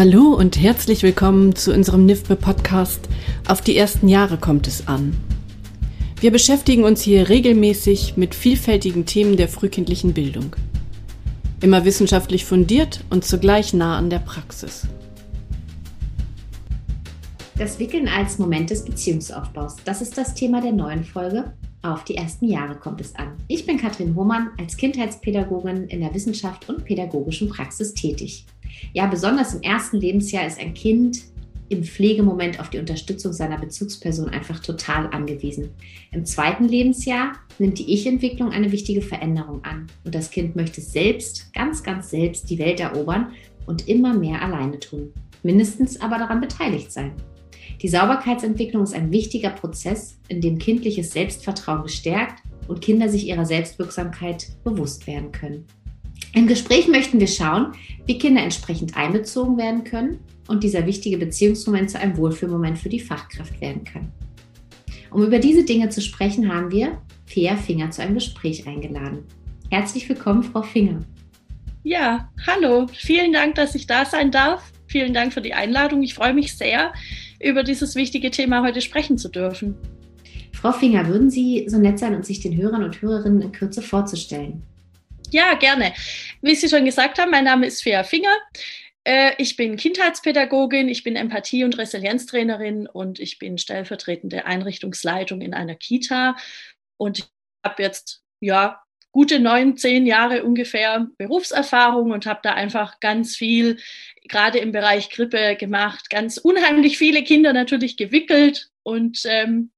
Hallo und herzlich willkommen zu unserem NIFBE Podcast Auf die ersten Jahre kommt es an. Wir beschäftigen uns hier regelmäßig mit vielfältigen Themen der frühkindlichen Bildung. Immer wissenschaftlich fundiert und zugleich nah an der Praxis. Das Wickeln als Moment des Beziehungsaufbaus, das ist das Thema der neuen Folge. Auf die ersten Jahre kommt es an. Ich bin Katrin Hohmann, als Kindheitspädagogin in der Wissenschaft und pädagogischen Praxis tätig. Ja, besonders im ersten Lebensjahr ist ein Kind im Pflegemoment auf die Unterstützung seiner Bezugsperson einfach total angewiesen. Im zweiten Lebensjahr nimmt die Ich-Entwicklung eine wichtige Veränderung an und das Kind möchte selbst, ganz, ganz selbst die Welt erobern und immer mehr alleine tun. Mindestens aber daran beteiligt sein. Die Sauberkeitsentwicklung ist ein wichtiger Prozess, in dem kindliches Selbstvertrauen gestärkt und Kinder sich ihrer Selbstwirksamkeit bewusst werden können. Im Gespräch möchten wir schauen, wie Kinder entsprechend einbezogen werden können und dieser wichtige Beziehungsmoment zu einem Wohlfühlmoment für die Fachkraft werden kann. Um über diese Dinge zu sprechen, haben wir Fea Finger zu einem Gespräch eingeladen. Herzlich willkommen, Frau Finger. Ja, hallo. Vielen Dank, dass ich da sein darf. Vielen Dank für die Einladung. Ich freue mich sehr, über dieses wichtige Thema heute sprechen zu dürfen. Frau Finger, würden Sie so nett sein, uns sich den Hörern und Hörerinnen in Kürze vorzustellen? Ja, gerne. Wie Sie schon gesagt haben, mein Name ist Fea Finger. Äh, ich bin Kindheitspädagogin, ich bin Empathie- und Resilienztrainerin und ich bin stellvertretende Einrichtungsleitung in einer Kita. Und ich habe jetzt ja gute neun, zehn Jahre ungefähr Berufserfahrung und habe da einfach ganz viel, gerade im Bereich Grippe gemacht, ganz unheimlich viele Kinder natürlich gewickelt und ähm,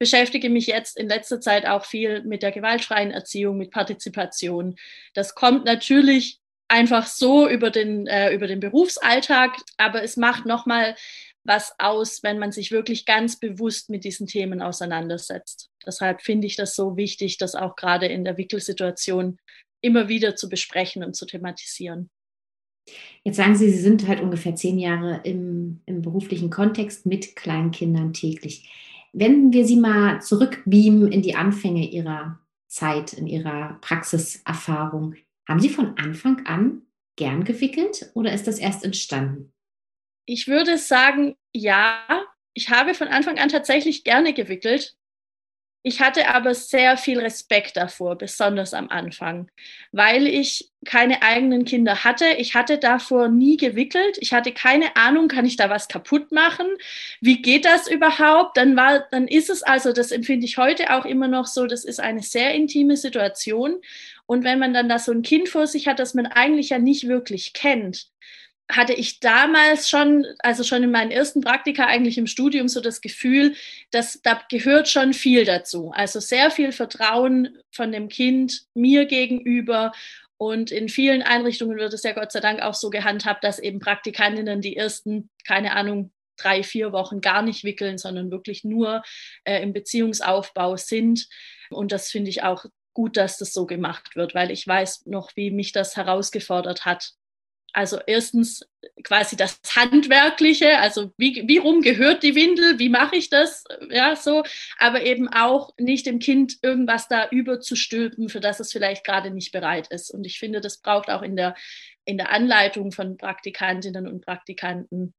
beschäftige mich jetzt in letzter Zeit auch viel mit der gewaltfreien Erziehung, mit Partizipation. Das kommt natürlich einfach so über den, äh, über den Berufsalltag, aber es macht nochmal was aus, wenn man sich wirklich ganz bewusst mit diesen Themen auseinandersetzt. Deshalb finde ich das so wichtig, das auch gerade in der Wickelsituation immer wieder zu besprechen und zu thematisieren. Jetzt sagen Sie, Sie sind halt ungefähr zehn Jahre im, im beruflichen Kontext mit Kleinkindern täglich. Wenn wir Sie mal zurückbeamen in die Anfänge Ihrer Zeit, in Ihrer Praxiserfahrung, haben Sie von Anfang an gern gewickelt oder ist das erst entstanden? Ich würde sagen, ja. Ich habe von Anfang an tatsächlich gerne gewickelt. Ich hatte aber sehr viel Respekt davor, besonders am Anfang, weil ich keine eigenen Kinder hatte. Ich hatte davor nie gewickelt. Ich hatte keine Ahnung, kann ich da was kaputt machen? Wie geht das überhaupt? Dann war, dann ist es also, das empfinde ich heute auch immer noch so, das ist eine sehr intime Situation. Und wenn man dann da so ein Kind vor sich hat, das man eigentlich ja nicht wirklich kennt, hatte ich damals schon, also schon in meinen ersten Praktika eigentlich im Studium so das Gefühl, dass da gehört schon viel dazu. Also sehr viel Vertrauen von dem Kind mir gegenüber. Und in vielen Einrichtungen wird es ja Gott sei Dank auch so gehandhabt, dass eben Praktikantinnen die ersten, keine Ahnung, drei, vier Wochen gar nicht wickeln, sondern wirklich nur äh, im Beziehungsaufbau sind. Und das finde ich auch gut, dass das so gemacht wird, weil ich weiß noch, wie mich das herausgefordert hat, also erstens quasi das Handwerkliche, also wie, wie rum gehört die Windel, wie mache ich das, ja, so, aber eben auch nicht dem Kind irgendwas da überzustülpen, für das es vielleicht gerade nicht bereit ist. Und ich finde, das braucht auch in der, in der Anleitung von Praktikantinnen und Praktikanten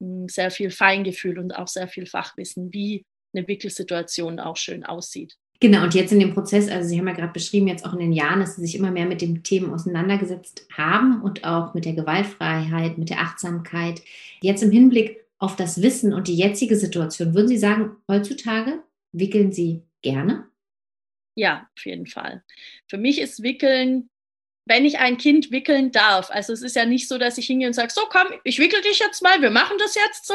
hm, sehr viel Feingefühl und auch sehr viel Fachwissen, wie eine Wickelsituation auch schön aussieht. Genau, und jetzt in dem Prozess, also Sie haben ja gerade beschrieben, jetzt auch in den Jahren, dass Sie sich immer mehr mit den Themen auseinandergesetzt haben und auch mit der Gewaltfreiheit, mit der Achtsamkeit. Jetzt im Hinblick auf das Wissen und die jetzige Situation, würden Sie sagen, heutzutage wickeln Sie gerne? Ja, auf jeden Fall. Für mich ist Wickeln wenn ich ein Kind wickeln darf, also es ist ja nicht so, dass ich hingehe und sage, so komm, ich wickel dich jetzt mal, wir machen das jetzt so,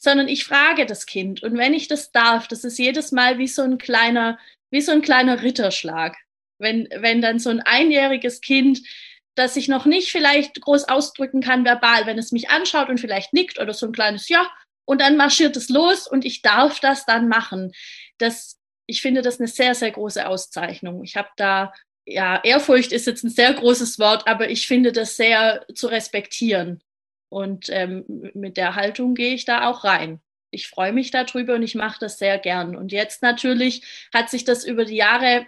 sondern ich frage das Kind. Und wenn ich das darf, das ist jedes Mal wie so ein kleiner wie so ein kleiner Ritterschlag. Wenn, wenn dann so ein einjähriges Kind, das sich noch nicht vielleicht groß ausdrücken kann verbal, wenn es mich anschaut und vielleicht nickt oder so ein kleines Ja, und dann marschiert es los und ich darf das dann machen. Das, ich finde das eine sehr, sehr große Auszeichnung. Ich habe da, ja, Ehrfurcht ist jetzt ein sehr großes Wort, aber ich finde das sehr zu respektieren. Und ähm, mit der Haltung gehe ich da auch rein ich freue mich darüber und ich mache das sehr gern. Und jetzt natürlich hat sich das über die Jahre,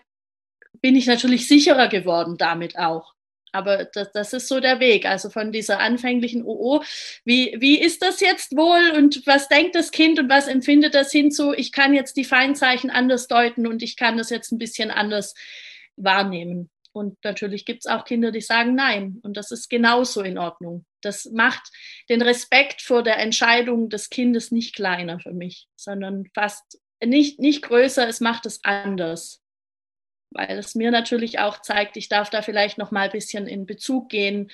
bin ich natürlich sicherer geworden damit auch. Aber das, das ist so der Weg. Also von dieser anfänglichen OO, wie, wie ist das jetzt wohl und was denkt das Kind und was empfindet das hinzu? Ich kann jetzt die Feinzeichen anders deuten und ich kann das jetzt ein bisschen anders wahrnehmen. Und natürlich gibt es auch Kinder, die sagen Nein. Und das ist genauso in Ordnung. Das macht den Respekt vor der Entscheidung des Kindes nicht kleiner für mich, sondern fast nicht, nicht größer. Es macht es anders weil es mir natürlich auch zeigt, ich darf da vielleicht noch mal ein bisschen in Bezug gehen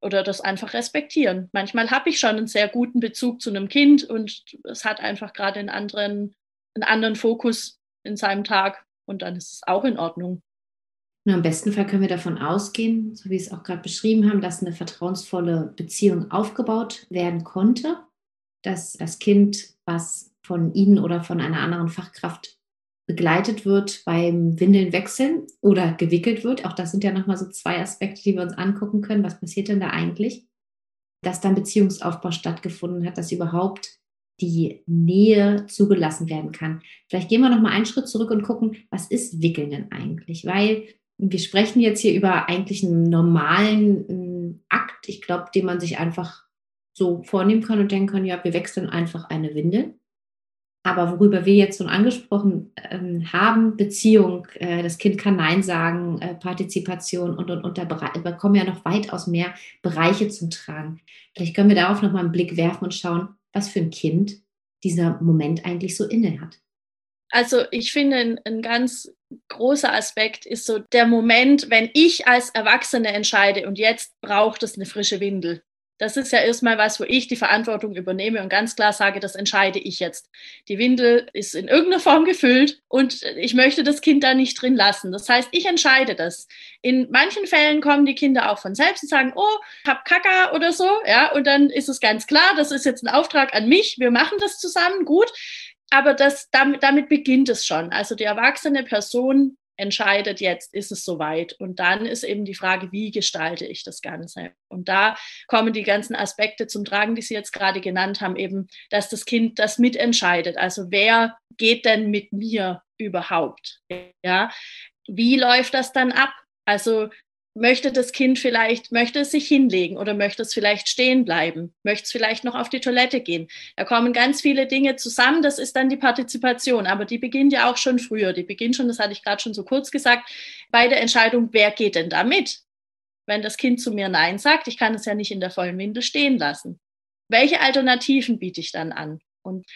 oder das einfach respektieren. Manchmal habe ich schon einen sehr guten Bezug zu einem Kind und es hat einfach gerade einen anderen, einen anderen Fokus in seinem Tag und dann ist es auch in Ordnung. Nur Im besten Fall können wir davon ausgehen, so wie Sie es auch gerade beschrieben haben, dass eine vertrauensvolle Beziehung aufgebaut werden konnte, dass das Kind, was von Ihnen oder von einer anderen Fachkraft begleitet wird beim Windeln wechseln oder gewickelt wird. Auch das sind ja nochmal so zwei Aspekte, die wir uns angucken können. Was passiert denn da eigentlich? Dass dann Beziehungsaufbau stattgefunden hat, dass überhaupt die Nähe zugelassen werden kann. Vielleicht gehen wir nochmal einen Schritt zurück und gucken, was ist Wickeln denn eigentlich? Weil wir sprechen jetzt hier über eigentlich einen normalen äh, Akt, ich glaube, den man sich einfach so vornehmen kann und denken kann, ja, wir wechseln einfach eine Windel. Aber worüber wir jetzt schon angesprochen ähm, haben, Beziehung, äh, das Kind kann Nein sagen, äh, Partizipation und, und, und da kommen ja noch weitaus mehr Bereiche zum Tragen. Vielleicht können wir darauf nochmal einen Blick werfen und schauen, was für ein Kind dieser Moment eigentlich so inne hat. Also ich finde, ein, ein ganz großer Aspekt ist so der Moment, wenn ich als Erwachsene entscheide und jetzt braucht es eine frische Windel. Das ist ja erstmal was, wo ich die Verantwortung übernehme und ganz klar sage, das entscheide ich jetzt. Die Windel ist in irgendeiner Form gefüllt und ich möchte das Kind da nicht drin lassen. Das heißt, ich entscheide das. In manchen Fällen kommen die Kinder auch von selbst und sagen, oh, hab Kaka oder so, ja, und dann ist es ganz klar, das ist jetzt ein Auftrag an mich, wir machen das zusammen, gut. Aber das, damit, damit beginnt es schon. Also die erwachsene Person entscheidet, jetzt ist es soweit. Und dann ist eben die Frage, wie gestalte ich das Ganze? Und da kommen die ganzen Aspekte zum Tragen, die Sie jetzt gerade genannt haben, eben, dass das Kind das mitentscheidet. Also wer geht denn mit mir überhaupt? Ja, wie läuft das dann ab? Also möchte das Kind vielleicht, möchte es sich hinlegen oder möchte es vielleicht stehen bleiben, möchte es vielleicht noch auf die Toilette gehen. Da kommen ganz viele Dinge zusammen, das ist dann die Partizipation, aber die beginnt ja auch schon früher, die beginnt schon, das hatte ich gerade schon so kurz gesagt, bei der Entscheidung, wer geht denn da mit? Wenn das Kind zu mir Nein sagt, ich kann es ja nicht in der vollen Windel stehen lassen. Welche Alternativen biete ich dann an? Und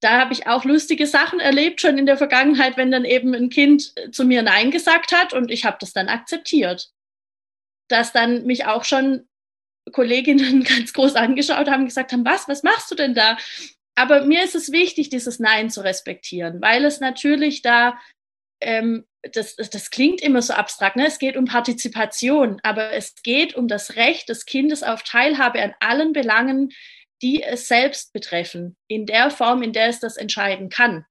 da habe ich auch lustige Sachen erlebt, schon in der Vergangenheit, wenn dann eben ein Kind zu mir Nein gesagt hat und ich habe das dann akzeptiert dass dann mich auch schon Kolleginnen ganz groß angeschaut haben, gesagt haben, was, was machst du denn da? Aber mir ist es wichtig, dieses Nein zu respektieren, weil es natürlich da, ähm, das, das klingt immer so abstrakt, ne? es geht um Partizipation, aber es geht um das Recht des Kindes auf Teilhabe an allen Belangen, die es selbst betreffen, in der Form, in der es das entscheiden kann.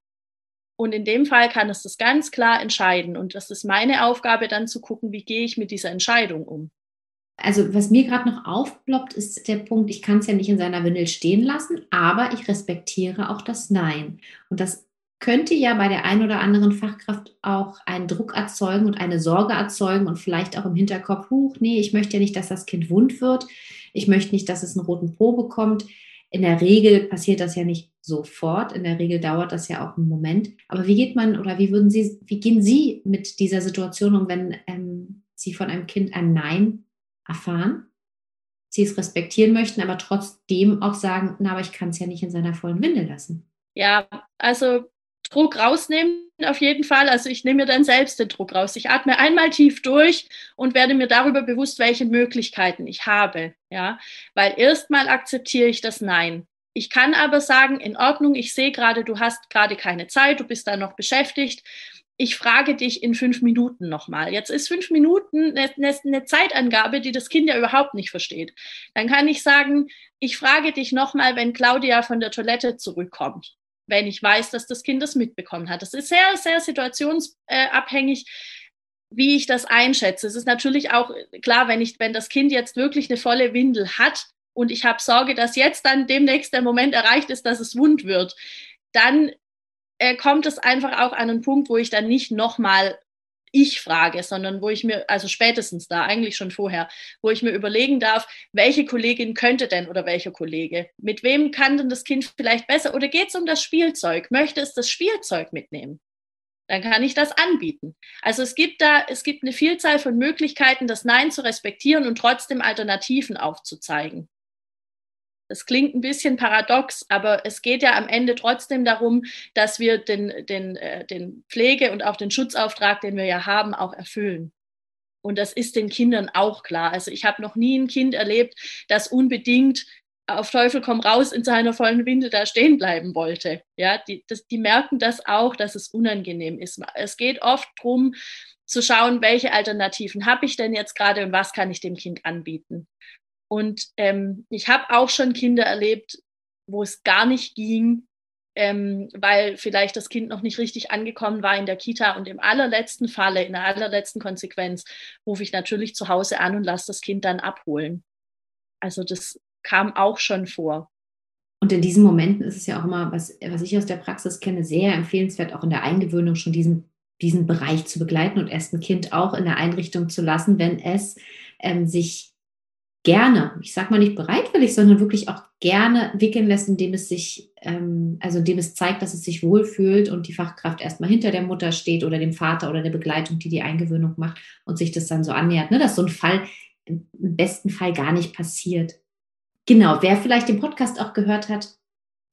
Und in dem Fall kann es das ganz klar entscheiden. Und das ist meine Aufgabe, dann zu gucken, wie gehe ich mit dieser Entscheidung um. Also was mir gerade noch aufploppt, ist der Punkt, ich kann es ja nicht in seiner Windel stehen lassen, aber ich respektiere auch das Nein. Und das könnte ja bei der einen oder anderen Fachkraft auch einen Druck erzeugen und eine Sorge erzeugen und vielleicht auch im Hinterkopf, huch, nee, ich möchte ja nicht, dass das Kind wund wird. Ich möchte nicht, dass es einen roten Po bekommt. In der Regel passiert das ja nicht sofort. In der Regel dauert das ja auch einen Moment. Aber wie geht man oder wie würden Sie, wie gehen Sie mit dieser Situation um, wenn ähm, Sie von einem Kind ein Nein erfahren? Sie es respektieren möchten, aber trotzdem auch sagen, na, aber ich kann es ja nicht in seiner vollen Windel lassen. Ja, also Druck rausnehmen auf jeden Fall. Also ich nehme mir dann selbst den Druck raus. Ich atme einmal tief durch und werde mir darüber bewusst, welche Möglichkeiten ich habe. Ja, weil erstmal akzeptiere ich das Nein. Ich kann aber sagen, in Ordnung, ich sehe gerade, du hast gerade keine Zeit, du bist da noch beschäftigt. Ich frage dich in fünf Minuten nochmal. Jetzt ist fünf Minuten eine, eine, Zeitangabe, die das Kind ja überhaupt nicht versteht. Dann kann ich sagen, ich frage dich nochmal, wenn Claudia von der Toilette zurückkommt wenn ich weiß, dass das Kind das mitbekommen hat. Das ist sehr, sehr situationsabhängig, wie ich das einschätze. Es ist natürlich auch klar, wenn ich, wenn das Kind jetzt wirklich eine volle Windel hat und ich habe Sorge, dass jetzt dann demnächst der Moment erreicht ist, dass es wund wird, dann äh, kommt es einfach auch an einen Punkt, wo ich dann nicht nochmal ich frage, sondern wo ich mir, also spätestens da, eigentlich schon vorher, wo ich mir überlegen darf, welche Kollegin könnte denn oder welcher Kollege, mit wem kann denn das Kind vielleicht besser oder geht es um das Spielzeug? Möchte es das Spielzeug mitnehmen? Dann kann ich das anbieten. Also es gibt da, es gibt eine Vielzahl von Möglichkeiten, das Nein zu respektieren und trotzdem Alternativen aufzuzeigen. Das klingt ein bisschen paradox, aber es geht ja am Ende trotzdem darum, dass wir den, den, äh, den Pflege- und auch den Schutzauftrag, den wir ja haben, auch erfüllen. Und das ist den Kindern auch klar. Also ich habe noch nie ein Kind erlebt, das unbedingt auf Teufel komm raus in seiner vollen Winde da stehen bleiben wollte. Ja, die, das, die merken das auch, dass es unangenehm ist. Es geht oft darum, zu schauen, welche Alternativen habe ich denn jetzt gerade und was kann ich dem Kind anbieten. Und ähm, ich habe auch schon Kinder erlebt, wo es gar nicht ging, ähm, weil vielleicht das Kind noch nicht richtig angekommen war in der Kita. Und im allerletzten Falle, in der allerletzten Konsequenz, rufe ich natürlich zu Hause an und lasse das Kind dann abholen. Also das kam auch schon vor. Und in diesen Momenten ist es ja auch immer, was, was ich aus der Praxis kenne, sehr empfehlenswert, auch in der Eingewöhnung schon diesen, diesen Bereich zu begleiten und erst ein Kind auch in der Einrichtung zu lassen, wenn es ähm, sich gerne, ich sage mal nicht bereitwillig, sondern wirklich auch gerne wickeln lässt, indem es sich, ähm, also indem es zeigt, dass es sich wohlfühlt und die Fachkraft erstmal hinter der Mutter steht oder dem Vater oder der Begleitung, die die Eingewöhnung macht und sich das dann so annähert, ne, dass so ein Fall im besten Fall gar nicht passiert. Genau, wer vielleicht den Podcast auch gehört hat,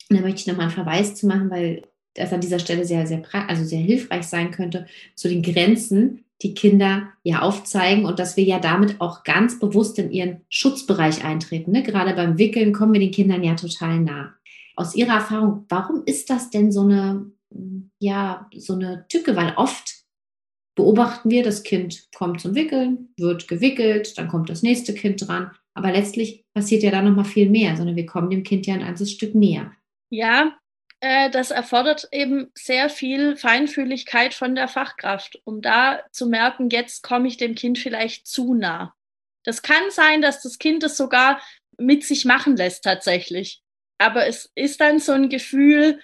da möchte ich nochmal einen Verweis zu machen, weil das an dieser Stelle sehr, sehr, also sehr hilfreich sein könnte, zu den Grenzen, die Kinder ja aufzeigen und dass wir ja damit auch ganz bewusst in ihren Schutzbereich eintreten. Ne? Gerade beim Wickeln kommen wir den Kindern ja total nah. Aus Ihrer Erfahrung, warum ist das denn so eine, ja, so eine Tücke? Weil oft beobachten wir, das Kind kommt zum Wickeln, wird gewickelt, dann kommt das nächste Kind dran. Aber letztlich passiert ja da noch mal viel mehr, sondern wir kommen dem Kind ja ein ganzes Stück näher. Ja, äh, das erfordert eben sehr viel Feinfühligkeit von der Fachkraft, um da zu merken, jetzt komme ich dem Kind vielleicht zu nah. Das kann sein, dass das Kind es sogar mit sich machen lässt tatsächlich. Aber es ist dann so ein Gefühl,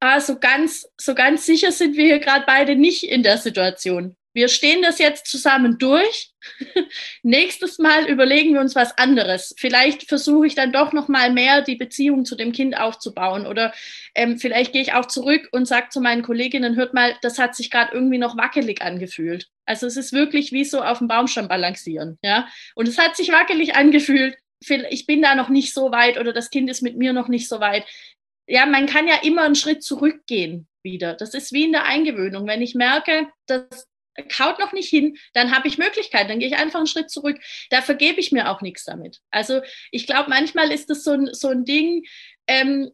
ah, so ganz, so ganz sicher sind wir hier gerade beide nicht in der Situation wir stehen das jetzt zusammen durch. Nächstes Mal überlegen wir uns was anderes. Vielleicht versuche ich dann doch noch mal mehr die Beziehung zu dem Kind aufzubauen oder ähm, vielleicht gehe ich auch zurück und sage zu meinen Kolleginnen, hört mal, das hat sich gerade irgendwie noch wackelig angefühlt. Also es ist wirklich wie so auf dem Baumstamm balancieren, ja. Und es hat sich wackelig angefühlt. Ich bin da noch nicht so weit oder das Kind ist mit mir noch nicht so weit. Ja, man kann ja immer einen Schritt zurückgehen wieder. Das ist wie in der Eingewöhnung. Wenn ich merke, dass kaut noch nicht hin, dann habe ich Möglichkeit, dann gehe ich einfach einen Schritt zurück. Da vergebe ich mir auch nichts damit. Also ich glaube, manchmal ist das so ein, so ein Ding ähm,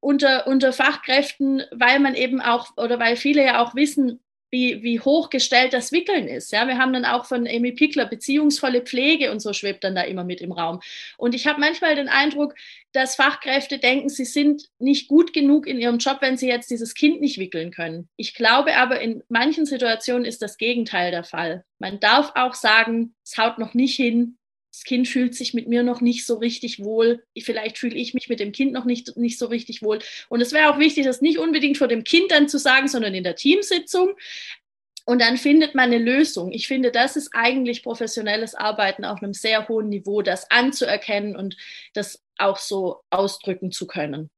unter, unter Fachkräften, weil man eben auch oder weil viele ja auch wissen, wie, wie hochgestellt das Wickeln ist. Ja, wir haben dann auch von Amy Pickler beziehungsvolle Pflege und so schwebt dann da immer mit im Raum. Und ich habe manchmal den Eindruck, dass Fachkräfte denken, sie sind nicht gut genug in ihrem Job, wenn sie jetzt dieses Kind nicht wickeln können. Ich glaube aber, in manchen Situationen ist das Gegenteil der Fall. Man darf auch sagen, es haut noch nicht hin, das Kind fühlt sich mit mir noch nicht so richtig wohl. Vielleicht fühle ich mich mit dem Kind noch nicht, nicht so richtig wohl. Und es wäre auch wichtig, das nicht unbedingt vor dem Kind dann zu sagen, sondern in der Teamsitzung. Und dann findet man eine Lösung. Ich finde, das ist eigentlich professionelles Arbeiten auf einem sehr hohen Niveau, das anzuerkennen und das auch so ausdrücken zu können.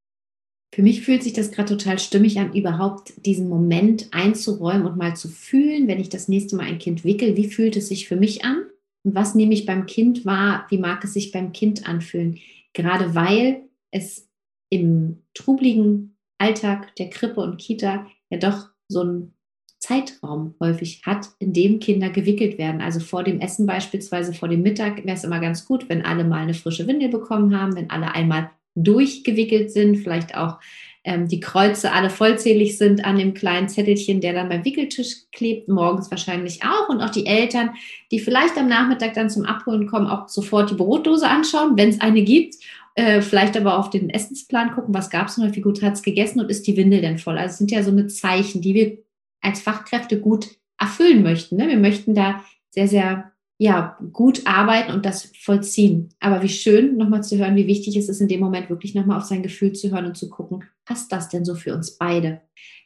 Für mich fühlt sich das gerade total stimmig an, überhaupt diesen Moment einzuräumen und mal zu fühlen, wenn ich das nächste Mal ein Kind wickel, wie fühlt es sich für mich an? Was nehme ich beim Kind wahr? Wie mag es sich beim Kind anfühlen? Gerade weil es im trubligen Alltag der Krippe und Kita ja doch so einen Zeitraum häufig hat, in dem Kinder gewickelt werden. Also vor dem Essen beispielsweise, vor dem Mittag wäre es immer ganz gut, wenn alle mal eine frische Windel bekommen haben, wenn alle einmal durchgewickelt sind, vielleicht auch ähm, die Kreuze alle vollzählig sind an dem kleinen Zettelchen, der dann beim Wickeltisch klebt, morgens wahrscheinlich auch. Und auch die Eltern, die vielleicht am Nachmittag dann zum Abholen kommen, auch sofort die Brotdose anschauen, wenn es eine gibt. Äh, vielleicht aber auf den Essensplan gucken, was gab es noch, wie gut hat es gegessen und ist die Windel denn voll. Also es sind ja so eine Zeichen, die wir als Fachkräfte gut erfüllen möchten. Ne? Wir möchten da sehr, sehr ja, gut arbeiten und das vollziehen. Aber wie schön, nochmal zu hören, wie wichtig es ist, in dem Moment wirklich nochmal auf sein Gefühl zu hören und zu gucken, passt das denn so für uns beide?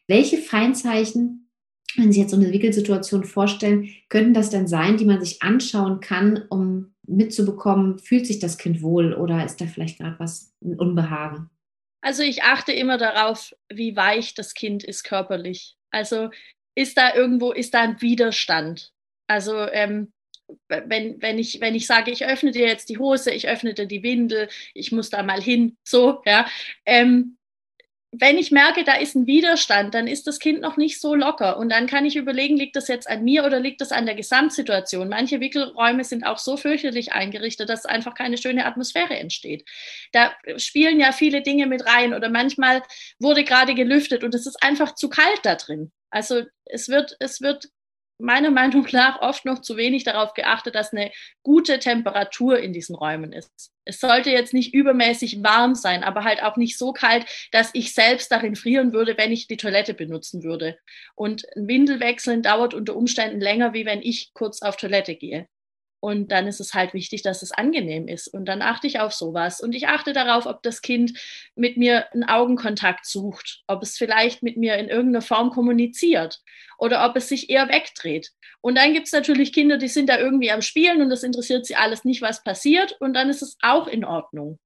Welche Feinzeichen wenn Sie jetzt so eine Wickelsituation vorstellen, könnten das dann sein, die man sich anschauen kann, um mitzubekommen, fühlt sich das Kind wohl oder ist da vielleicht gerade was, ein Unbehagen? Also ich achte immer darauf, wie weich das Kind ist körperlich. Also ist da irgendwo, ist da ein Widerstand? Also ähm, wenn, wenn, ich, wenn ich sage, ich öffne dir jetzt die Hose, ich öffne dir die Windel, ich muss da mal hin, so, ja, ähm, wenn ich merke, da ist ein Widerstand, dann ist das Kind noch nicht so locker. Und dann kann ich überlegen, liegt das jetzt an mir oder liegt das an der Gesamtsituation? Manche Wickelräume sind auch so fürchterlich eingerichtet, dass einfach keine schöne Atmosphäre entsteht. Da spielen ja viele Dinge mit rein oder manchmal wurde gerade gelüftet und es ist einfach zu kalt da drin. Also es wird, es wird meiner Meinung nach oft noch zu wenig darauf geachtet, dass eine gute Temperatur in diesen Räumen ist. Es sollte jetzt nicht übermäßig warm sein, aber halt auch nicht so kalt, dass ich selbst darin frieren würde, wenn ich die Toilette benutzen würde. Und ein Windelwechseln dauert unter Umständen länger, wie wenn ich kurz auf Toilette gehe. Und dann ist es halt wichtig, dass es angenehm ist. Und dann achte ich auf sowas. Und ich achte darauf, ob das Kind mit mir einen Augenkontakt sucht, ob es vielleicht mit mir in irgendeiner Form kommuniziert oder ob es sich eher wegdreht. Und dann gibt es natürlich Kinder, die sind da irgendwie am Spielen und das interessiert sie alles nicht, was passiert. Und dann ist es auch in Ordnung.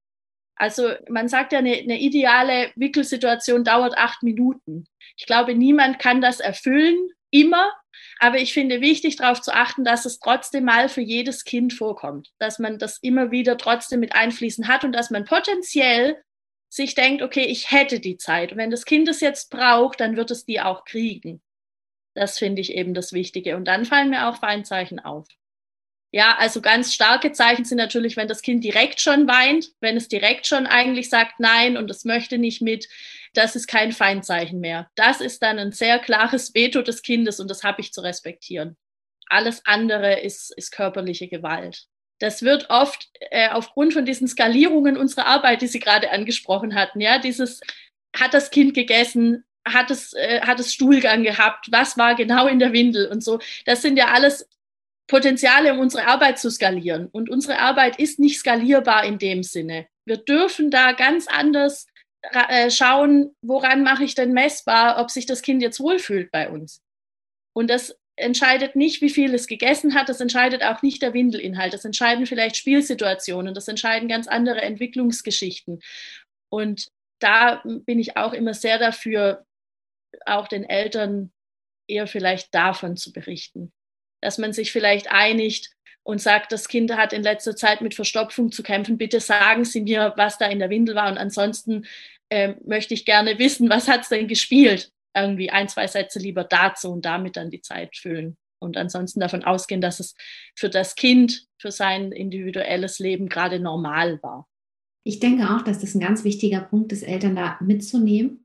Also man sagt ja, eine, eine ideale Wickelsituation dauert acht Minuten. Ich glaube, niemand kann das erfüllen, immer. Aber ich finde wichtig, darauf zu achten, dass es trotzdem mal für jedes Kind vorkommt, dass man das immer wieder trotzdem mit einfließen hat und dass man potenziell sich denkt, okay, ich hätte die Zeit. Und wenn das Kind es jetzt braucht, dann wird es die auch kriegen. Das finde ich eben das Wichtige. Und dann fallen mir auch Feinzeichen auf. Ja, also ganz starke Zeichen sind natürlich, wenn das Kind direkt schon weint, wenn es direkt schon eigentlich sagt Nein und es möchte nicht mit, das ist kein Feindzeichen mehr. Das ist dann ein sehr klares Veto des Kindes und das habe ich zu respektieren. Alles andere ist, ist körperliche Gewalt. Das wird oft äh, aufgrund von diesen Skalierungen unserer Arbeit, die Sie gerade angesprochen hatten, ja, dieses hat das Kind gegessen, hat es, äh, hat es Stuhlgang gehabt, was war genau in der Windel und so. Das sind ja alles Potenziale, um unsere Arbeit zu skalieren. Und unsere Arbeit ist nicht skalierbar in dem Sinne. Wir dürfen da ganz anders äh, schauen, woran mache ich denn messbar, ob sich das Kind jetzt wohlfühlt bei uns. Und das entscheidet nicht, wie viel es gegessen hat, das entscheidet auch nicht der Windelinhalt, das entscheiden vielleicht Spielsituationen, das entscheiden ganz andere Entwicklungsgeschichten. Und da bin ich auch immer sehr dafür, auch den Eltern eher vielleicht davon zu berichten dass man sich vielleicht einigt und sagt, das Kind hat in letzter Zeit mit Verstopfung zu kämpfen. Bitte sagen Sie mir, was da in der Windel war. Und ansonsten äh, möchte ich gerne wissen, was hat es denn gespielt? Irgendwie ein, zwei Sätze lieber dazu und damit dann die Zeit füllen. Und ansonsten davon ausgehen, dass es für das Kind, für sein individuelles Leben gerade normal war. Ich denke auch, dass das ein ganz wichtiger Punkt ist, Eltern da mitzunehmen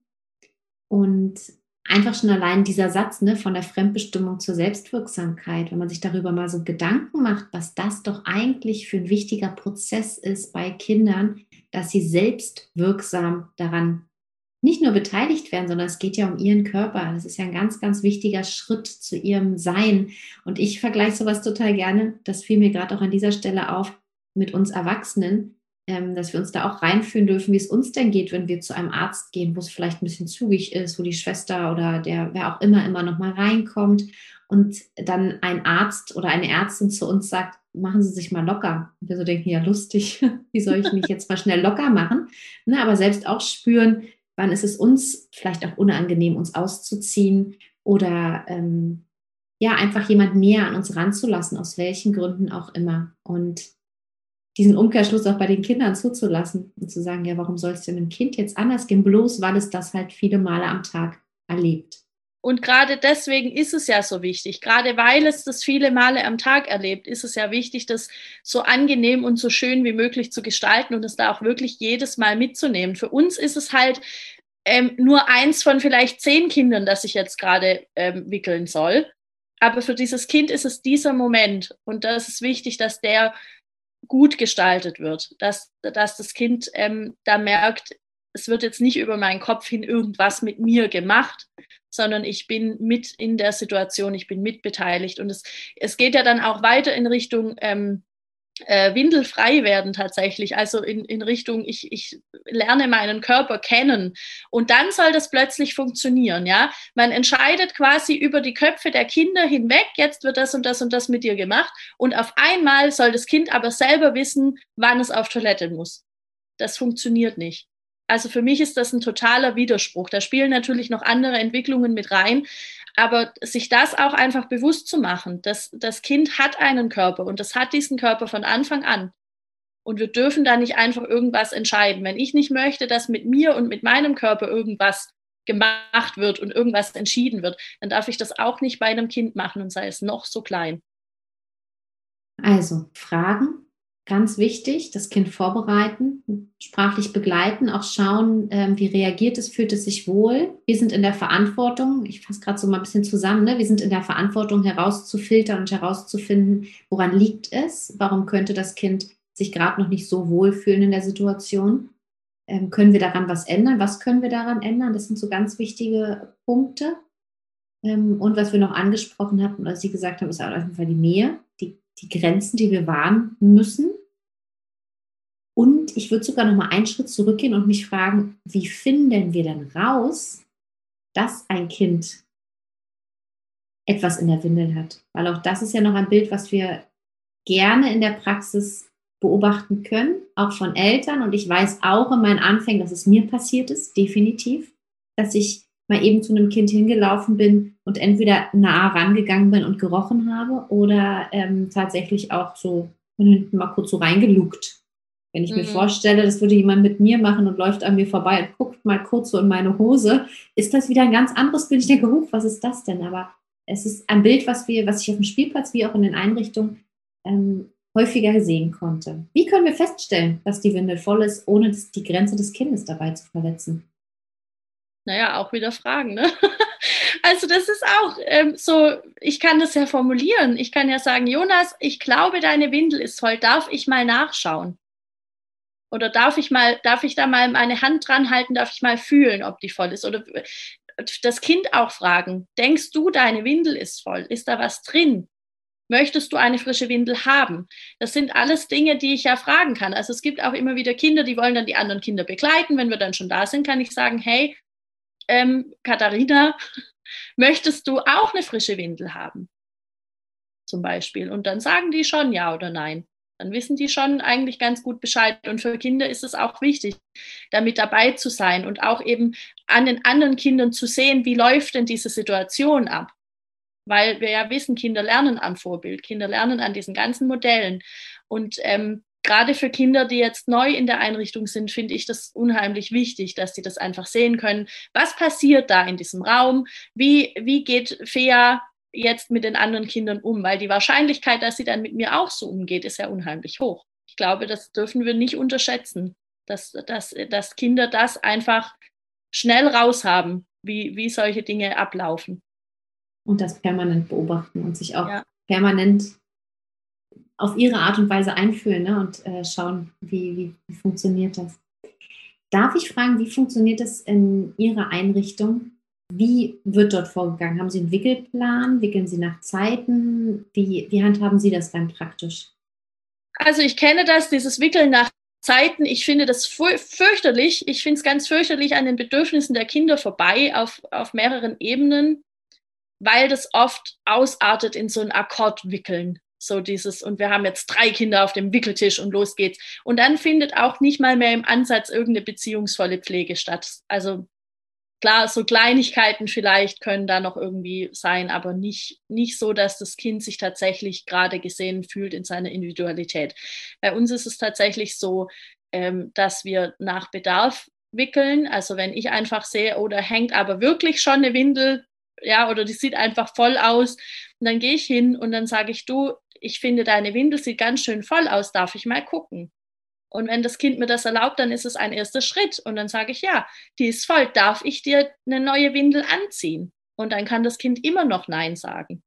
und einfach schon allein dieser Satz ne, von der Fremdbestimmung zur Selbstwirksamkeit, wenn man sich darüber mal so Gedanken macht, was das doch eigentlich für ein wichtiger Prozess ist bei Kindern, dass sie selbstwirksam daran nicht nur beteiligt werden, sondern es geht ja um ihren Körper. Das ist ja ein ganz, ganz wichtiger Schritt zu ihrem Sein. Und ich vergleiche sowas total gerne. Das fiel mir gerade auch an dieser Stelle auf mit uns Erwachsenen ähm, dass wir uns da auch reinfühlen dürfen, wie es uns denn geht, wenn wir zu einem Arzt gehen, wo es vielleicht ein bisschen zugig ist, wo die Schwester oder der, wer auch immer, immer noch mal reinkommt und dann ein Arzt oder eine Ärztin zu uns sagt, machen Sie sich mal locker. Und wir so denken, ja, lustig, wie soll ich mich jetzt mal schnell locker machen? Ne, aber selbst auch spüren, wann ist es uns vielleicht auch unangenehm, uns auszuziehen oder ähm, ja, einfach jemand näher an uns ranzulassen, aus welchen Gründen auch immer. Und diesen Umkehrschluss auch bei den Kindern zuzulassen und zu sagen, ja, warum soll es denn einem Kind jetzt anders gehen, bloß weil es das halt viele Male am Tag erlebt. Und gerade deswegen ist es ja so wichtig, gerade weil es das viele Male am Tag erlebt, ist es ja wichtig, das so angenehm und so schön wie möglich zu gestalten und es da auch wirklich jedes Mal mitzunehmen. Für uns ist es halt ähm, nur eins von vielleicht zehn Kindern, das ich jetzt gerade ähm, wickeln soll. Aber für dieses Kind ist es dieser Moment und das ist wichtig, dass der gut gestaltet wird, dass, dass das Kind ähm, da merkt, es wird jetzt nicht über meinen Kopf hin irgendwas mit mir gemacht, sondern ich bin mit in der Situation, ich bin mitbeteiligt. Und es, es geht ja dann auch weiter in Richtung, ähm, äh, windelfrei werden tatsächlich, also in, in Richtung, ich, ich lerne meinen Körper kennen und dann soll das plötzlich funktionieren, ja. Man entscheidet quasi über die Köpfe der Kinder hinweg, jetzt wird das und das und das mit dir gemacht und auf einmal soll das Kind aber selber wissen, wann es auf Toilette muss. Das funktioniert nicht. Also für mich ist das ein totaler Widerspruch. Da spielen natürlich noch andere Entwicklungen mit rein, aber sich das auch einfach bewusst zu machen, dass das Kind hat einen Körper und das hat diesen Körper von Anfang an. Und wir dürfen da nicht einfach irgendwas entscheiden. Wenn ich nicht möchte, dass mit mir und mit meinem Körper irgendwas gemacht wird und irgendwas entschieden wird, dann darf ich das auch nicht bei einem Kind machen und sei es noch so klein. Also Fragen, ganz wichtig, das Kind vorbereiten, sprachlich begleiten, auch schauen, ähm, wie reagiert es, fühlt es sich wohl. Wir sind in der Verantwortung, ich fasse gerade so mal ein bisschen zusammen, ne? wir sind in der Verantwortung herauszufiltern und herauszufinden, woran liegt es, warum könnte das Kind sich gerade noch nicht so wohl fühlen in der Situation. Ähm, können wir daran was ändern? Was können wir daran ändern? Das sind so ganz wichtige Punkte. Ähm, und was wir noch angesprochen hatten, oder Sie gesagt haben, ist auf jeden Fall die Nähe, die Grenzen, die wir wahren müssen. Und ich würde sogar noch mal einen Schritt zurückgehen und mich fragen, wie finden wir denn raus, dass ein Kind etwas in der Windel hat? Weil auch das ist ja noch ein Bild, was wir gerne in der Praxis beobachten können, auch von Eltern. Und ich weiß auch in meinen Anfängen, dass es mir passiert ist, definitiv, dass ich mal eben zu einem Kind hingelaufen bin und entweder nah rangegangen bin und gerochen habe oder ähm, tatsächlich auch so von hinten mal kurz so reingeluckt. Wenn ich mhm. mir vorstelle, das würde jemand mit mir machen und läuft an mir vorbei und guckt mal kurz so in meine Hose, ist das wieder ein ganz anderes Bild. Ich denke, huch, was ist das denn? Aber es ist ein Bild, was wir, was ich auf dem Spielplatz wie auch in den Einrichtungen ähm, häufiger sehen konnte. Wie können wir feststellen, dass die Windel voll ist, ohne die Grenze des Kindes dabei zu verletzen? Naja, auch wieder Fragen. Ne? Also das ist auch ähm, so, ich kann das ja formulieren. Ich kann ja sagen, Jonas, ich glaube, deine Windel ist voll. Darf ich mal nachschauen? Oder darf ich mal, darf ich da mal meine Hand dran halten, darf ich mal fühlen, ob die voll ist? Oder das Kind auch fragen, denkst du, deine Windel ist voll? Ist da was drin? Möchtest du eine frische Windel haben? Das sind alles Dinge, die ich ja fragen kann. Also es gibt auch immer wieder Kinder, die wollen dann die anderen Kinder begleiten. Wenn wir dann schon da sind, kann ich sagen, hey, ähm, Katharina, möchtest du auch eine frische Windel haben? Zum Beispiel. Und dann sagen die schon ja oder nein. Dann wissen die schon eigentlich ganz gut Bescheid. Und für Kinder ist es auch wichtig, damit dabei zu sein und auch eben an den anderen Kindern zu sehen, wie läuft denn diese Situation ab. Weil wir ja wissen, Kinder lernen an Vorbild, Kinder lernen an diesen ganzen Modellen. Und ähm, gerade für Kinder, die jetzt neu in der Einrichtung sind, finde ich das unheimlich wichtig, dass sie das einfach sehen können. Was passiert da in diesem Raum? Wie, wie geht Fea jetzt mit den anderen Kindern um? Weil die Wahrscheinlichkeit, dass sie dann mit mir auch so umgeht, ist ja unheimlich hoch. Ich glaube, das dürfen wir nicht unterschätzen, dass, dass, dass Kinder das einfach schnell raushaben, wie, wie solche Dinge ablaufen. Und das permanent beobachten und sich auch ja. permanent auf ihre Art und Weise einfühlen ne, und äh, schauen, wie, wie, wie funktioniert das. Darf ich fragen, wie funktioniert das in Ihrer Einrichtung? Wie wird dort vorgegangen? Haben Sie einen Wickelplan? Wickeln Sie nach Zeiten? Wie, wie handhaben Sie das dann praktisch? Also ich kenne das, dieses Wickeln nach Zeiten. Ich finde das fürchterlich. Ich finde es ganz fürchterlich an den Bedürfnissen der Kinder vorbei auf, auf mehreren Ebenen, weil das oft ausartet in so ein Akkordwickeln. So dieses, und wir haben jetzt drei Kinder auf dem Wickeltisch und los geht's. Und dann findet auch nicht mal mehr im Ansatz irgendeine beziehungsvolle Pflege statt. Also klar, so Kleinigkeiten vielleicht können da noch irgendwie sein, aber nicht, nicht so, dass das Kind sich tatsächlich gerade gesehen fühlt in seiner Individualität. Bei uns ist es tatsächlich so, ähm, dass wir nach Bedarf wickeln. Also wenn ich einfach sehe, oder oh, hängt aber wirklich schon eine Windel, ja, oder die sieht einfach voll aus, und dann gehe ich hin und dann sage ich, du, ich finde, deine Windel sieht ganz schön voll aus, darf ich mal gucken? Und wenn das Kind mir das erlaubt, dann ist es ein erster Schritt. Und dann sage ich, ja, die ist voll, darf ich dir eine neue Windel anziehen? Und dann kann das Kind immer noch Nein sagen.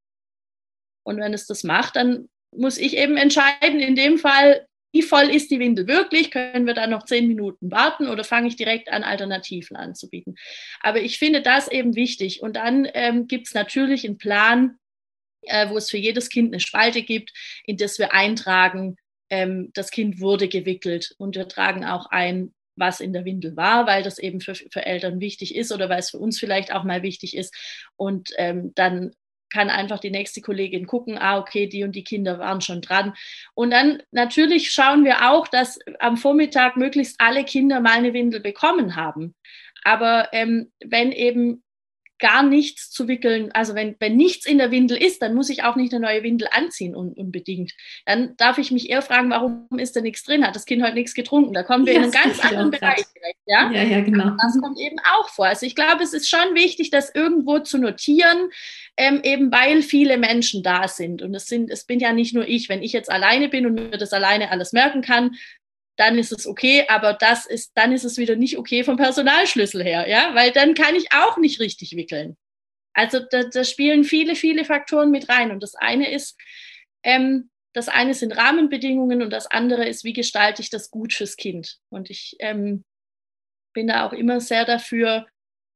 Und wenn es das macht, dann muss ich eben entscheiden, in dem Fall, wie voll ist die Windel wirklich? Können wir da noch zehn Minuten warten oder fange ich direkt an, Alternativen anzubieten? Aber ich finde das eben wichtig. Und dann ähm, gibt es natürlich einen Plan, äh, wo es für jedes Kind eine Spalte gibt, in das wir eintragen, ähm, das Kind wurde gewickelt und wir tragen auch ein, was in der Windel war, weil das eben für, für Eltern wichtig ist oder weil es für uns vielleicht auch mal wichtig ist. Und ähm, dann kann einfach die nächste Kollegin gucken, ah, okay, die und die Kinder waren schon dran. Und dann natürlich schauen wir auch, dass am Vormittag möglichst alle Kinder mal eine Windel bekommen haben. Aber ähm, wenn eben gar nichts zu wickeln, also wenn, wenn nichts in der Windel ist, dann muss ich auch nicht eine neue Windel anziehen un, unbedingt. Dann darf ich mich eher fragen, warum ist da nichts drin? Hat das Kind heute nichts getrunken? Da kommen wir ja, in einen ganz anderen Bereich direkt. Ja? ja, ja, genau. das kommt eben auch vor. Also ich glaube, es ist schon wichtig, das irgendwo zu notieren, ähm, eben weil viele Menschen da sind. Und es sind, es bin ja nicht nur ich. Wenn ich jetzt alleine bin und mir das alleine alles merken kann, dann ist es okay, aber das ist, dann ist es wieder nicht okay vom Personalschlüssel her, ja, weil dann kann ich auch nicht richtig wickeln. Also da, da spielen viele, viele Faktoren mit rein. Und das eine ist, ähm, das eine sind Rahmenbedingungen und das andere ist, wie gestalte ich das gut fürs Kind. Und ich ähm, bin da auch immer sehr dafür,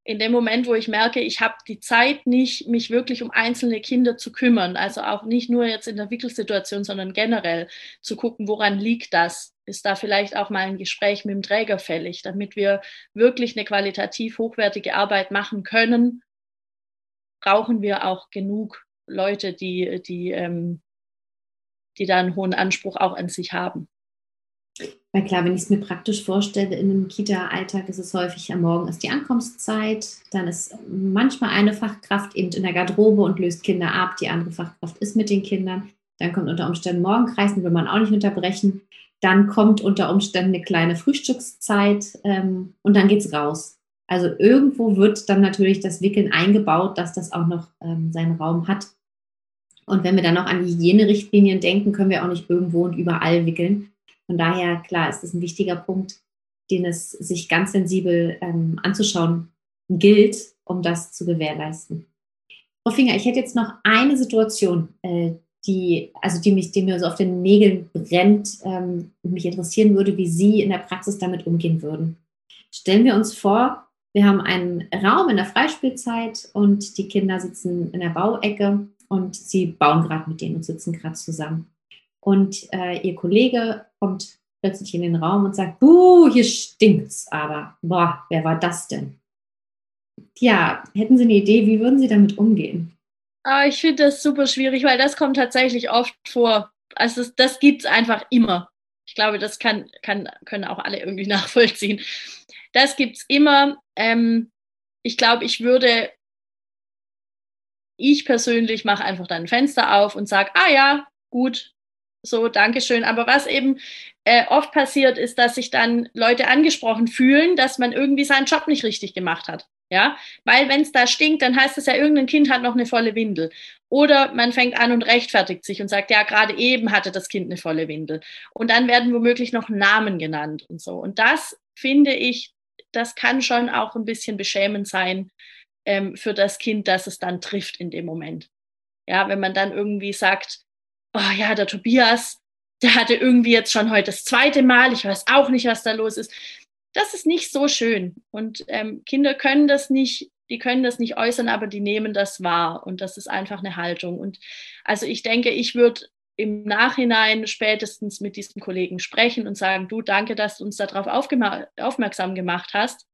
in dem Moment, wo ich merke, ich habe die Zeit nicht, mich wirklich um einzelne Kinder zu kümmern, also auch nicht nur jetzt in der Wickelsituation, sondern generell zu gucken, woran liegt das? Ist da vielleicht auch mal ein Gespräch mit dem Träger fällig, damit wir wirklich eine qualitativ hochwertige Arbeit machen können, brauchen wir auch genug Leute, die, die, ähm, die da einen hohen Anspruch auch an sich haben. Weil klar, wenn ich es mir praktisch vorstelle, in einem Kita-Alltag ist es häufig, am Morgen ist die Ankunftszeit, dann ist manchmal eine Fachkraft eben in der Garderobe und löst Kinder ab, die andere Fachkraft ist mit den Kindern, dann kommt unter Umständen Morgenkreis, den will man auch nicht unterbrechen, dann kommt unter Umständen eine kleine Frühstückszeit ähm, und dann geht es raus. Also irgendwo wird dann natürlich das Wickeln eingebaut, dass das auch noch ähm, seinen Raum hat. Und wenn wir dann noch an Hygienerichtlinien denken, können wir auch nicht irgendwo und überall wickeln. Von daher, klar, ist das ein wichtiger Punkt, den es sich ganz sensibel ähm, anzuschauen gilt, um das zu gewährleisten. Frau Finger, ich hätte jetzt noch eine Situation, äh, die, also die, mich, die mir so auf den Nägeln brennt ähm, und mich interessieren würde, wie Sie in der Praxis damit umgehen würden. Stellen wir uns vor, wir haben einen Raum in der Freispielzeit und die Kinder sitzen in der Bauecke und sie bauen gerade mit denen und sitzen gerade zusammen. Und äh, ihr Kollege kommt plötzlich in den Raum und sagt, buh, hier stinkt's aber. Boah, wer war das denn? Ja, hätten Sie eine Idee, wie würden Sie damit umgehen? Ah, ich finde das super schwierig, weil das kommt tatsächlich oft vor. Also das, das gibt es einfach immer. Ich glaube, das kann, kann, können auch alle irgendwie nachvollziehen. Das gibt es immer. Ähm, ich glaube, ich würde, ich persönlich mache einfach dann ein Fenster auf und sage, ah ja, gut, so, Dankeschön. Aber was eben äh, oft passiert, ist, dass sich dann Leute angesprochen fühlen, dass man irgendwie seinen Job nicht richtig gemacht hat. Ja, weil wenn es da stinkt, dann heißt es ja, irgendein Kind hat noch eine volle Windel. Oder man fängt an und rechtfertigt sich und sagt, ja, gerade eben hatte das Kind eine volle Windel. Und dann werden womöglich noch Namen genannt und so. Und das finde ich, das kann schon auch ein bisschen beschämend sein ähm, für das Kind, dass es dann trifft in dem Moment. Ja, wenn man dann irgendwie sagt, oh ja, der Tobias, der hatte irgendwie jetzt schon heute das zweite Mal, ich weiß auch nicht, was da los ist. Das ist nicht so schön. Und ähm, Kinder können das nicht, die können das nicht äußern, aber die nehmen das wahr. Und das ist einfach eine Haltung. Und also ich denke, ich würde im Nachhinein spätestens mit diesem Kollegen sprechen und sagen, du, danke, dass du uns darauf aufmerksam gemacht hast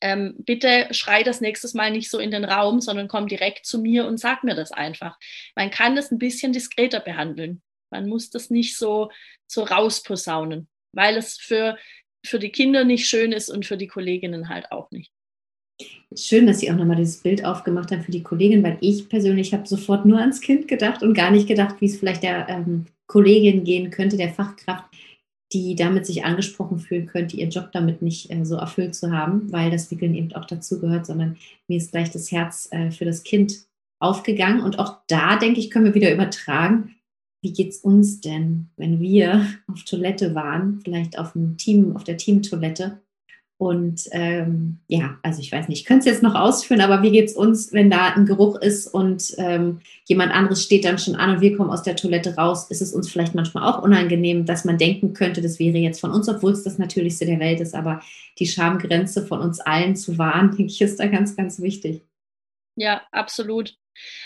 ähm, bitte schrei das nächstes Mal nicht so in den Raum, sondern komm direkt zu mir und sag mir das einfach. Man kann das ein bisschen diskreter behandeln. Man muss das nicht so, so rausposaunen, weil es für, für die Kinder nicht schön ist und für die Kolleginnen halt auch nicht. Schön, dass Sie auch nochmal dieses Bild aufgemacht haben für die Kollegin, weil ich persönlich habe sofort nur ans Kind gedacht und gar nicht gedacht, wie es vielleicht der ähm, Kollegin gehen könnte, der Fachkraft, die damit sich angesprochen fühlen könnte, ihren Job damit nicht äh, so erfüllt zu haben, weil das Wickeln eben auch dazu gehört, sondern mir ist gleich das Herz äh, für das Kind aufgegangen. Und auch da, denke ich, können wir wieder übertragen, wie geht es uns denn, wenn wir auf Toilette waren, vielleicht auf dem Team, auf der Teamtoilette und ähm, ja, also ich weiß nicht, ich könnte es jetzt noch ausführen, aber wie geht es uns, wenn da ein Geruch ist und ähm, jemand anderes steht dann schon an und wir kommen aus der Toilette raus? Ist es uns vielleicht manchmal auch unangenehm, dass man denken könnte, das wäre jetzt von uns, obwohl es das Natürlichste der Welt ist, aber die Schamgrenze von uns allen zu wahren, denke ich, ist da ganz, ganz wichtig. Ja, absolut.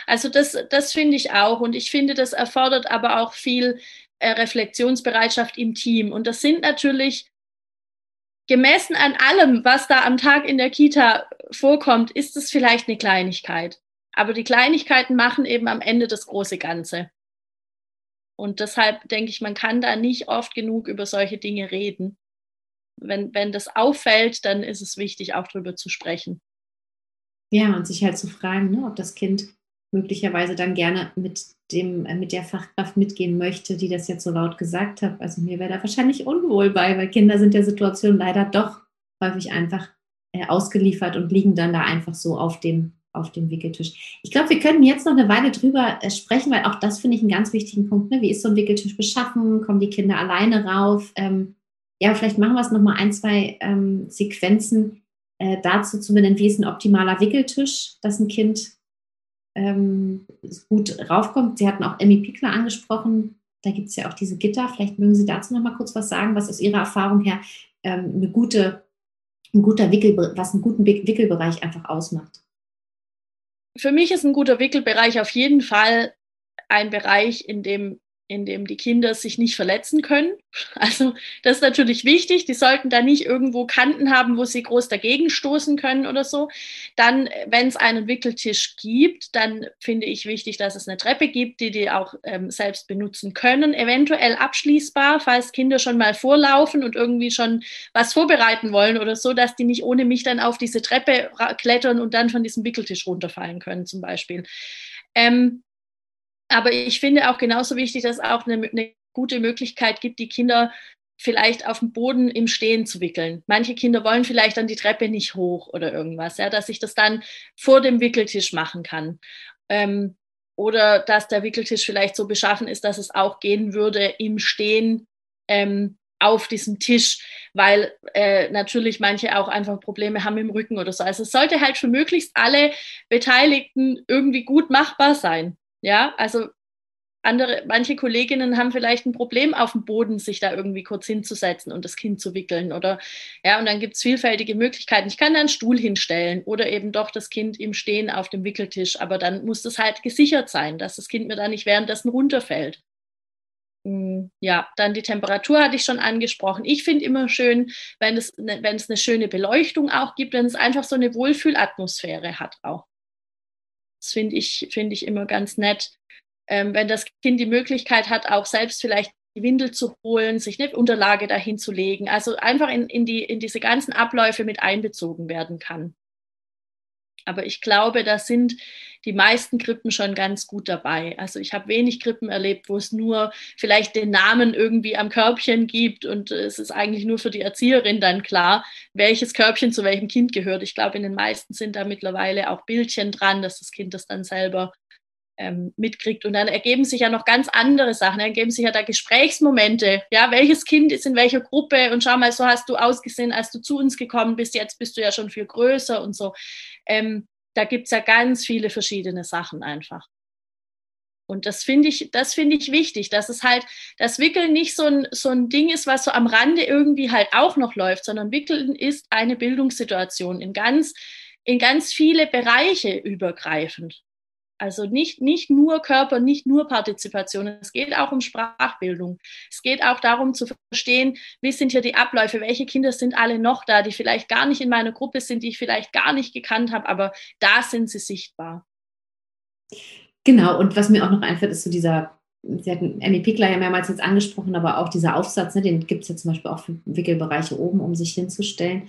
Also das, das finde ich auch und ich finde, das erfordert aber auch viel äh, Reflexionsbereitschaft im Team. Und das sind natürlich gemessen an allem, was da am Tag in der Kita vorkommt, ist es vielleicht eine Kleinigkeit. Aber die Kleinigkeiten machen eben am Ende das große Ganze. Und deshalb denke ich, man kann da nicht oft genug über solche Dinge reden. Wenn, wenn das auffällt, dann ist es wichtig, auch darüber zu sprechen. Ja, und sich halt zu fragen, ne, ob das Kind möglicherweise dann gerne mit dem, äh, mit der Fachkraft mitgehen möchte, die das jetzt so laut gesagt hat. Also mir wäre da wahrscheinlich unwohl bei, weil Kinder sind der Situation leider doch häufig einfach äh, ausgeliefert und liegen dann da einfach so auf dem, auf dem Wickeltisch. Ich glaube, wir können jetzt noch eine Weile drüber äh, sprechen, weil auch das finde ich einen ganz wichtigen Punkt. Ne? Wie ist so ein Wickeltisch beschaffen? Kommen die Kinder alleine rauf? Ähm, ja, vielleicht machen wir es nochmal ein, zwei ähm, Sequenzen äh, dazu zu benennen, wie ist ein optimaler Wickeltisch, dass ein Kind ähm, gut raufkommt. Sie hatten auch Emmy Pickler angesprochen. Da gibt es ja auch diese Gitter. Vielleicht mögen Sie dazu noch mal kurz was sagen, was aus Ihrer Erfahrung her ähm, eine gute, ein guter Wickel, was einen guten Wickelbereich einfach ausmacht. Für mich ist ein guter Wickelbereich auf jeden Fall ein Bereich, in dem in dem die Kinder sich nicht verletzen können. Also das ist natürlich wichtig. Die sollten da nicht irgendwo Kanten haben, wo sie groß dagegen stoßen können oder so. Dann, wenn es einen Wickeltisch gibt, dann finde ich wichtig, dass es eine Treppe gibt, die die auch ähm, selbst benutzen können. Eventuell abschließbar, falls Kinder schon mal vorlaufen und irgendwie schon was vorbereiten wollen oder so, dass die nicht ohne mich dann auf diese Treppe klettern und dann von diesem Wickeltisch runterfallen können zum Beispiel. Ähm, aber ich finde auch genauso wichtig, dass es auch eine, eine gute Möglichkeit gibt, die Kinder vielleicht auf dem Boden im Stehen zu wickeln. Manche Kinder wollen vielleicht dann die Treppe nicht hoch oder irgendwas, ja, dass ich das dann vor dem Wickeltisch machen kann. Ähm, oder dass der Wickeltisch vielleicht so beschaffen ist, dass es auch gehen würde im Stehen ähm, auf diesem Tisch, weil äh, natürlich manche auch einfach Probleme haben im Rücken oder so. Also es sollte halt für möglichst alle Beteiligten irgendwie gut machbar sein. Ja, also andere, manche Kolleginnen haben vielleicht ein Problem auf dem Boden, sich da irgendwie kurz hinzusetzen und das Kind zu wickeln. Oder ja, und dann gibt es vielfältige Möglichkeiten. Ich kann da einen Stuhl hinstellen oder eben doch das Kind im Stehen auf dem Wickeltisch, aber dann muss das halt gesichert sein, dass das Kind mir da nicht währenddessen runterfällt. Hm, ja, dann die Temperatur hatte ich schon angesprochen. Ich finde immer schön, wenn es, ne, wenn es eine schöne Beleuchtung auch gibt, wenn es einfach so eine Wohlfühlatmosphäre hat auch. Das finde ich, find ich immer ganz nett. Ähm, wenn das Kind die Möglichkeit hat, auch selbst vielleicht die Windel zu holen, sich eine Unterlage dahin zu legen, also einfach in, in, die, in diese ganzen Abläufe mit einbezogen werden kann. Aber ich glaube, da sind die meisten Krippen schon ganz gut dabei. Also ich habe wenig Krippen erlebt, wo es nur vielleicht den Namen irgendwie am Körbchen gibt und es ist eigentlich nur für die Erzieherin dann klar, welches Körbchen zu welchem Kind gehört. Ich glaube, in den meisten sind da mittlerweile auch Bildchen dran, dass das Kind das dann selber ähm, mitkriegt. Und dann ergeben sich ja noch ganz andere Sachen. Dann ergeben sich ja da Gesprächsmomente. Ja, welches Kind ist in welcher Gruppe? Und schau mal, so hast du ausgesehen, als du zu uns gekommen bist. Jetzt bist du ja schon viel größer und so. Ähm, da gibt es ja ganz viele verschiedene Sachen einfach. Und das finde ich, das ich wichtig, dass es halt, das Wickeln nicht so ein, so ein Ding ist, was so am Rande irgendwie halt auch noch läuft, sondern Wickeln ist eine Bildungssituation in ganz, in ganz viele Bereiche übergreifend. Also nicht, nicht nur Körper, nicht nur Partizipation. Es geht auch um Sprachbildung. Es geht auch darum zu verstehen, wie sind hier die Abläufe, welche Kinder sind alle noch da, die vielleicht gar nicht in meiner Gruppe sind, die ich vielleicht gar nicht gekannt habe, aber da sind sie sichtbar. Genau, und was mir auch noch einfällt, ist so dieser, Sie hatten Emmy Pickler ja mehrmals jetzt angesprochen, aber auch dieser Aufsatz, ne, den gibt es ja zum Beispiel auch für Wickelbereiche oben, um sich hinzustellen.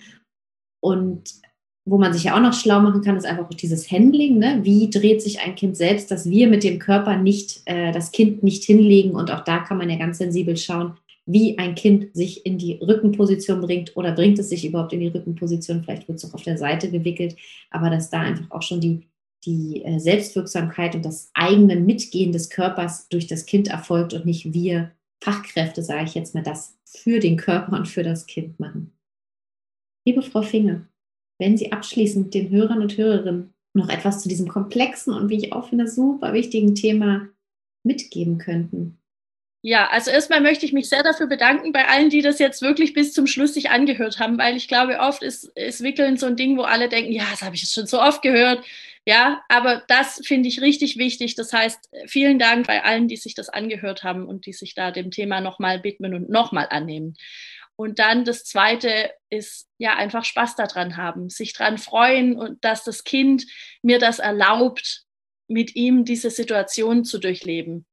Und wo man sich ja auch noch schlau machen kann, ist einfach dieses Handling. Ne? Wie dreht sich ein Kind selbst, dass wir mit dem Körper nicht äh, das Kind nicht hinlegen? Und auch da kann man ja ganz sensibel schauen, wie ein Kind sich in die Rückenposition bringt oder bringt es sich überhaupt in die Rückenposition. Vielleicht wird es auch auf der Seite gewickelt, aber dass da einfach auch schon die, die äh, Selbstwirksamkeit und das eigene Mitgehen des Körpers durch das Kind erfolgt und nicht wir Fachkräfte, sage ich jetzt mal, das für den Körper und für das Kind machen. Liebe Frau Finger, wenn Sie abschließend den Hörern und Hörerinnen noch etwas zu diesem komplexen und wie ich auch finde, super wichtigen Thema mitgeben könnten. Ja, also erstmal möchte ich mich sehr dafür bedanken bei allen, die das jetzt wirklich bis zum Schluss sich angehört haben, weil ich glaube, oft ist, ist Wickeln so ein Ding, wo alle denken, ja, das habe ich jetzt schon so oft gehört. Ja, aber das finde ich richtig wichtig. Das heißt, vielen Dank bei allen, die sich das angehört haben und die sich da dem Thema nochmal widmen und nochmal annehmen. Und dann das zweite ist ja einfach Spaß daran haben, sich daran freuen und dass das Kind mir das erlaubt, mit ihm diese Situation zu durchleben.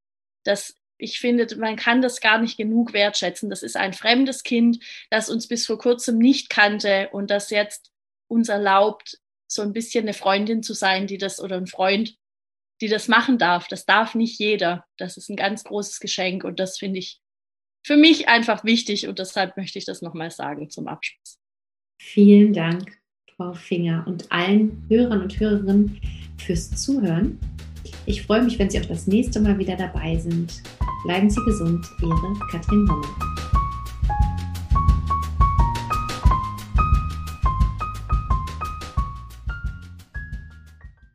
Das, ich finde, man kann das gar nicht genug wertschätzen. Das ist ein fremdes Kind, das uns bis vor kurzem nicht kannte und das jetzt uns erlaubt, so ein bisschen eine Freundin zu sein, die das oder ein Freund, die das machen darf. Das darf nicht jeder. Das ist ein ganz großes Geschenk und das finde ich für mich einfach wichtig und deshalb möchte ich das nochmal sagen zum Abschluss. Vielen Dank, Frau Finger und allen Hörern und Hörerinnen fürs Zuhören. Ich freue mich, wenn Sie auch das nächste Mal wieder dabei sind. Bleiben Sie gesund, Ihre Katrin Hommel.